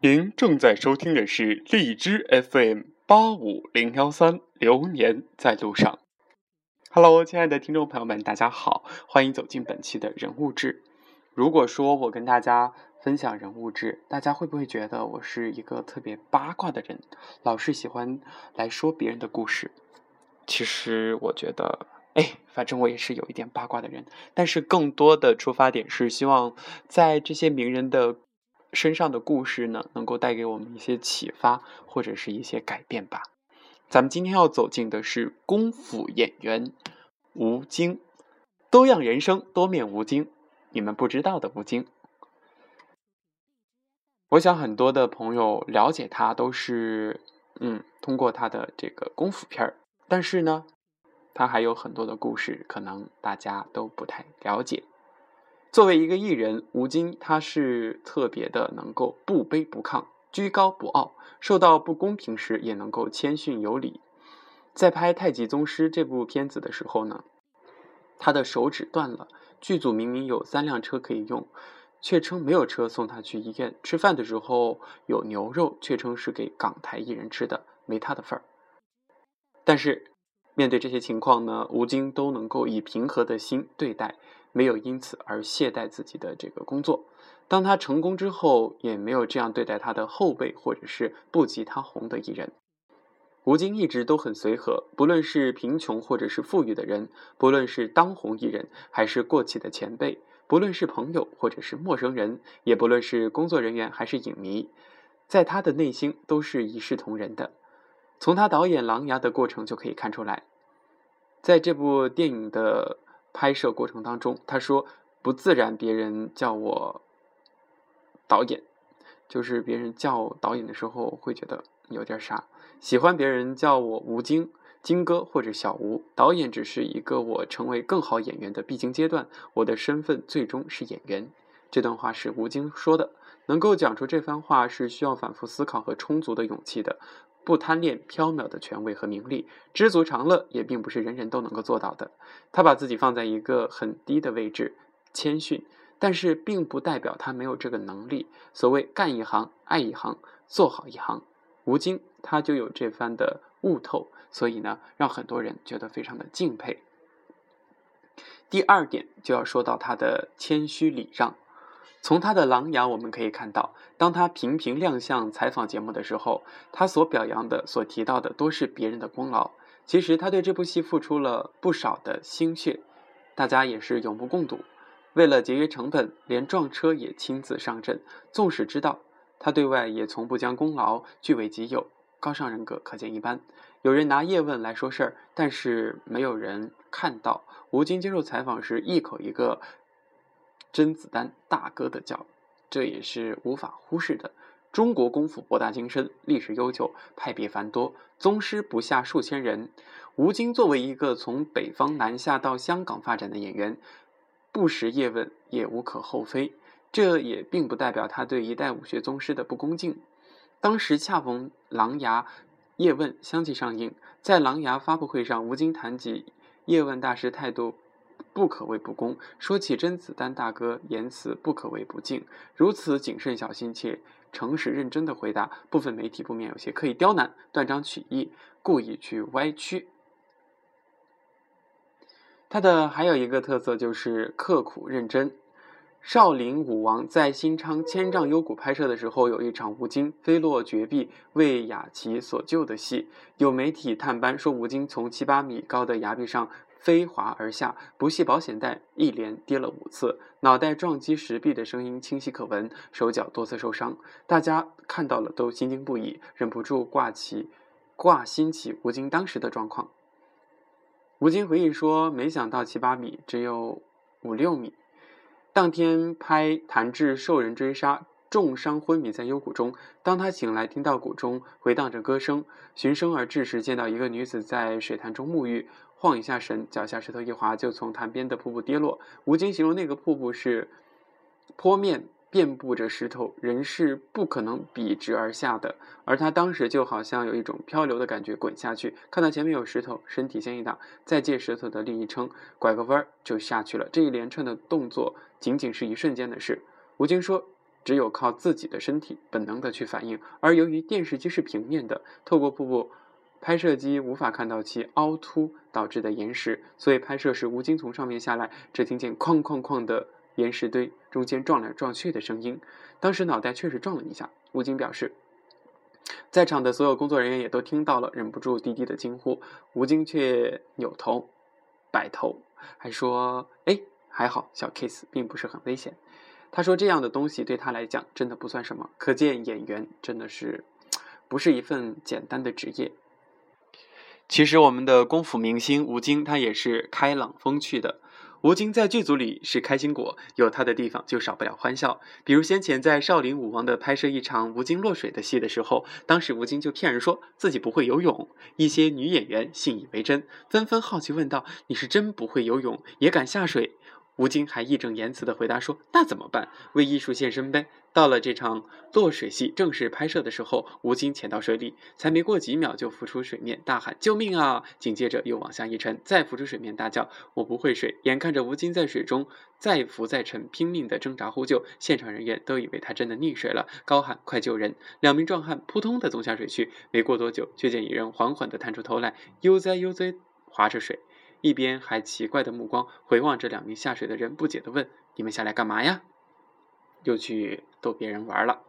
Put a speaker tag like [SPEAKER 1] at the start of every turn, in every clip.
[SPEAKER 1] 您正在收听的是荔枝 FM 八五零幺三，流年在路上。Hello，亲爱的听众朋友们，大家好，欢迎走进本期的人物志。如果说我跟大家分享人物志，大家会不会觉得我是一个特别八卦的人，老是喜欢来说别人的故事？其实我觉得，哎，反正我也是有一点八卦的人，但是更多的出发点是希望在这些名人的身上的故事呢，能够带给我们一些启发或者是一些改变吧。咱们今天要走进的是功夫演员吴京，多样人生，多面吴京，你们不知道的吴京。我想很多的朋友了解他都是，嗯，通过他的这个功夫片儿，但是呢，他还有很多的故事，可能大家都不太了解。作为一个艺人，吴京他是特别的能够不卑不亢。居高不傲，受到不公平时也能够谦逊有礼。在拍《太极宗师》这部片子的时候呢，他的手指断了，剧组明明有三辆车可以用，却称没有车送他去医院。吃饭的时候有牛肉，却称是给港台艺人吃的，没他的份儿。但是面对这些情况呢，吴京都能够以平和的心对待，没有因此而懈怠自己的这个工作。当他成功之后，也没有这样对待他的后辈或者是不及他红的艺人。吴京一直都很随和，不论是贫穷或者是富裕的人，不论是当红艺人还是过气的前辈，不论是朋友或者是陌生人，也不论是工作人员还是影迷，在他的内心都是一视同仁的。从他导演《狼牙》的过程就可以看出来，在这部电影的拍摄过程当中，他说不自然，别人叫我。导演，就是别人叫导演的时候会觉得有点傻。喜欢别人叫我吴京、京哥或者小吴。导演只是一个我成为更好演员的必经阶段，我的身份最终是演员。这段话是吴京说的。能够讲出这番话是需要反复思考和充足的勇气的。不贪恋缥缈的权位和名利，知足常乐也并不是人人都能够做到的。他把自己放在一个很低的位置，谦逊。但是并不代表他没有这个能力。所谓干一行爱一行，做好一行，吴京他就有这番的悟透，所以呢，让很多人觉得非常的敬佩。第二点就要说到他的谦虚礼让。从他的《琅琊》我们可以看到，当他频频亮相采访节目的时候，他所表扬的、所提到的都是别人的功劳。其实他对这部戏付出了不少的心血，大家也是有目共睹。为了节约成本，连撞车也亲自上阵。纵使知道他对外也从不将功劳据为己有，高尚人格可见一斑。有人拿叶问来说事儿，但是没有人看到吴京接受采访时一口一个甄子丹大哥的叫，这也是无法忽视的。中国功夫博大精深，历史悠久，派别繁多，宗师不下数千人。吴京作为一个从北方南下到香港发展的演员。不识叶问也无可厚非，这也并不代表他对一代武学宗师的不恭敬。当时恰逢《狼牙》叶问相继上映，在《狼牙》发布会上，吴京谈及叶问大师态度不可谓不恭，说起甄子丹大哥言辞不可谓不敬，如此谨慎小心且诚实认真的回答，部分媒体不免有些刻意刁难、断章取义，故意去歪曲。他的还有一个特色就是刻苦认真。少林武王在新昌千丈幽谷拍摄的时候，有一场吴京飞落绝壁为雅琪所救的戏。有媒体探班说，吴京从七八米高的崖壁上飞滑而下，不系保险带，一连跌了五次，脑袋撞击石壁的声音清晰可闻，手脚多次受伤。大家看到了都心惊不已，忍不住挂起挂心起吴京当时的状况。吴京回忆说：“没想到七八米，只有五六米。当天拍谭志受人追杀，重伤昏迷在幽谷中。当他醒来，听到谷中回荡着歌声，循声而至时，见到一个女子在水潭中沐浴，晃一下神，脚下石头一滑，就从潭边的瀑布跌落。吴京形容那个瀑布是坡面。”遍布着石头，人是不可能笔直而下的，而他当时就好像有一种漂流的感觉，滚下去，看到前面有石头，身体先一挡，再借石头的力一撑，拐个弯儿就下去了。这一连串的动作仅仅是一瞬间的事。吴京说：“只有靠自己的身体本能的去反应。而由于电视机是平面的，透过瀑布，拍摄机无法看到其凹凸导致的岩石，所以拍摄时吴京从上面下来，只听见哐哐哐的岩石堆中间撞来撞去的声音。当时脑袋确实撞了一下。吴京表示，在场的所有工作人员也都听到了，忍不住低低的惊呼。吴京却扭头摆头，还说：“哎。”还好，小 case 并不是很危险。他说：“这样的东西对他来讲真的不算什么。”可见演员真的是不是一份简单的职业。其实我们的功夫明星吴京，他也是开朗风趣的。吴京在剧组里是开心果，有他的地方就少不了欢笑。比如先前在《少林武王》的拍摄一场吴京落水的戏的时候，当时吴京就骗人说自己不会游泳，一些女演员信以为真，纷纷好奇问道：“你是真不会游泳，也敢下水？”吴京还义正言辞地回答说：“那怎么办？为艺术献身呗。”到了这场落水戏正式拍摄的时候，吴京潜到水里，才没过几秒就浮出水面，大喊：“救命啊！”紧接着又往下一沉，再浮出水面，大叫：“我不会水！”眼看着吴京在水中再浮再沉，拼命的挣扎呼救，现场人员都以为他真的溺水了，高喊：“快救人！”两名壮汉扑通的走下水去，没过多久，却见一人缓缓地探出头来，悠哉悠哉划着水。一边还奇怪的目光回望着两名下水的人，不解的问：“你们下来干嘛呀？”又去逗别人玩了。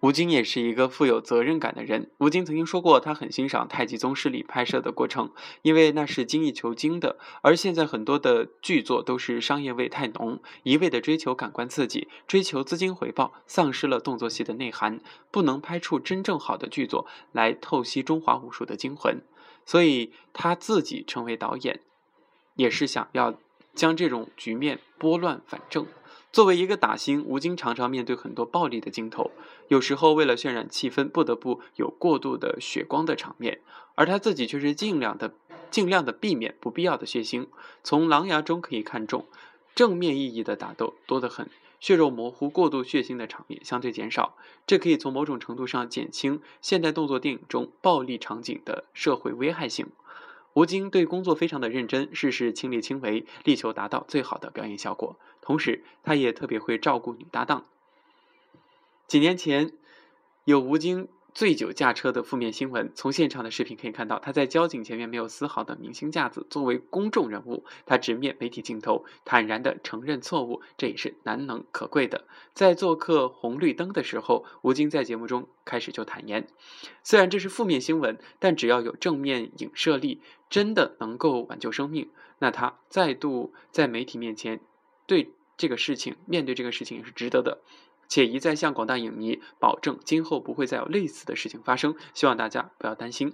[SPEAKER 1] 吴京也是一个富有责任感的人。吴京曾经说过，他很欣赏《太极宗师》里拍摄的过程，因为那是精益求精的。而现在很多的剧作都是商业味太浓，一味的追求感官刺激，追求资金回报，丧失了动作戏的内涵，不能拍出真正好的剧作来透析中华武术的精魂。所以他自己成为导演，也是想要将这种局面拨乱反正。作为一个打星，吴京常常面对很多暴力的镜头，有时候为了渲染气氛，不得不有过度的血光的场面，而他自己却是尽量的、尽量的避免不必要的血腥。从《狼牙》中可以看中，正面意义的打斗多得很。血肉模糊、过度血腥的场面相对减少，这可以从某种程度上减轻现代动作电影中暴力场景的社会危害性。吴京对工作非常的认真，事事亲力亲为，力求达到最好的表演效果。同时，他也特别会照顾女搭档。几年前，有吴京。醉酒驾车的负面新闻，从现场的视频可以看到，他在交警前面没有丝毫的明星架子。作为公众人物，他直面媒体镜头，坦然地承认错误，这也是难能可贵的。在做客红绿灯的时候，吴京在节目中开始就坦言，虽然这是负面新闻，但只要有正面影射力，真的能够挽救生命，那他再度在媒体面前对这个事情面对这个事情也是值得的。且一再向广大影迷保证，今后不会再有类似的事情发生，希望大家不要担心。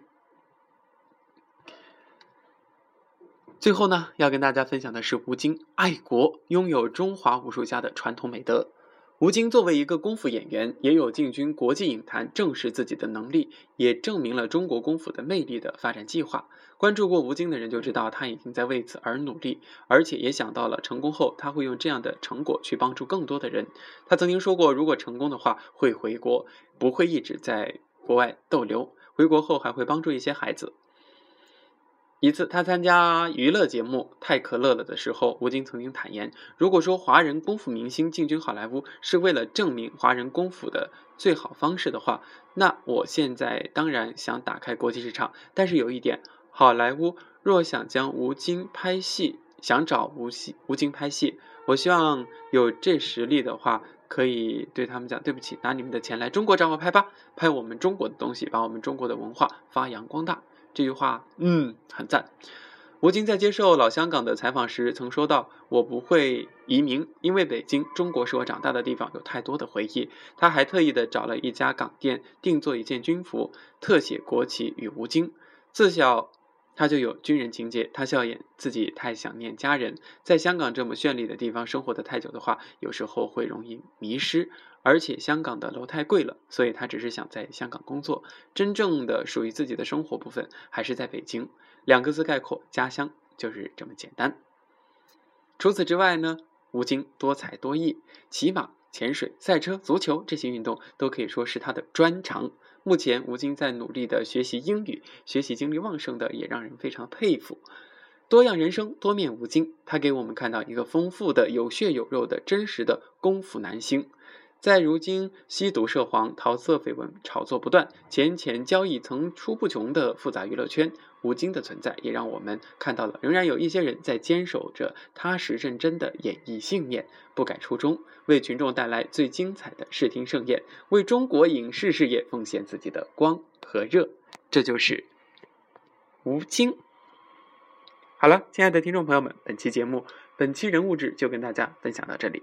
[SPEAKER 1] 最后呢，要跟大家分享的是吴京爱国，拥有中华武术家的传统美德。吴京作为一个功夫演员，也有进军国际影坛、正视自己的能力，也证明了中国功夫的魅力的发展计划。关注过吴京的人就知道，他已经在为此而努力，而且也想到了成功后他会用这样的成果去帮助更多的人。他曾经说过，如果成功的话，会回国，不会一直在国外逗留。回国后还会帮助一些孩子。一次，他参加娱乐节目《太可乐了》的时候，吴京曾经坦言：“如果说华人功夫明星进军好莱坞是为了证明华人功夫的最好方式的话，那我现在当然想打开国际市场。但是有一点，好莱坞若想将吴京拍戏，想找吴戏吴京拍戏，我希望有这实力的话，可以对他们讲：对不起，拿你们的钱来中国找我拍吧，拍我们中国的东西，把我们中国的文化发扬光大。”这句话，嗯，很赞。吴京在接受老香港的采访时曾说道：“我不会移民，因为北京，中国是我长大的地方，有太多的回忆。”他还特意的找了一家港店定做一件军服，特写国旗与吴京。自小他就有军人情节，他笑言自己太想念家人，在香港这么绚丽的地方生活的太久的话，有时候会容易迷失。而且香港的楼太贵了，所以他只是想在香港工作。真正的属于自己的生活部分还是在北京。两个字概括，家乡就是这么简单。除此之外呢，吴京多才多艺，骑马、潜水、赛车、足球这些运动都可以说是他的专长。目前吴京在努力的学习英语，学习精力旺盛的也让人非常佩服。多样人生，多面吴京，他给我们看到一个丰富的、有血有肉的真实的功夫男星。在如今吸毒涉黄、桃色绯闻炒作不断、钱钱交易层出不穷的复杂娱乐圈，吴京的存在也让我们看到了，仍然有一些人在坚守着踏实认真的演艺信念，不改初衷，为群众带来最精彩的视听盛宴，为中国影视事业奉献自己的光和热。这就是吴京。好了，亲爱的听众朋友们，本期节目、本期人物志就跟大家分享到这里。